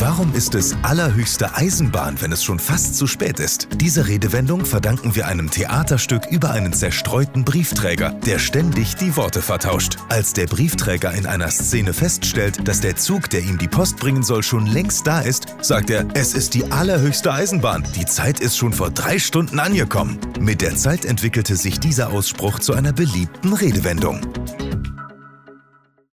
Warum ist es allerhöchste Eisenbahn, wenn es schon fast zu spät ist? Diese Redewendung verdanken wir einem Theaterstück über einen zerstreuten Briefträger, der ständig die Worte vertauscht. Als der Briefträger in einer Szene feststellt, dass der Zug, der ihm die Post bringen soll, schon längst da ist, sagt er, es ist die allerhöchste Eisenbahn. Die Zeit ist schon vor drei Stunden angekommen. Mit der Zeit entwickelte sich dieser Ausspruch zu einer beliebten Redewendung.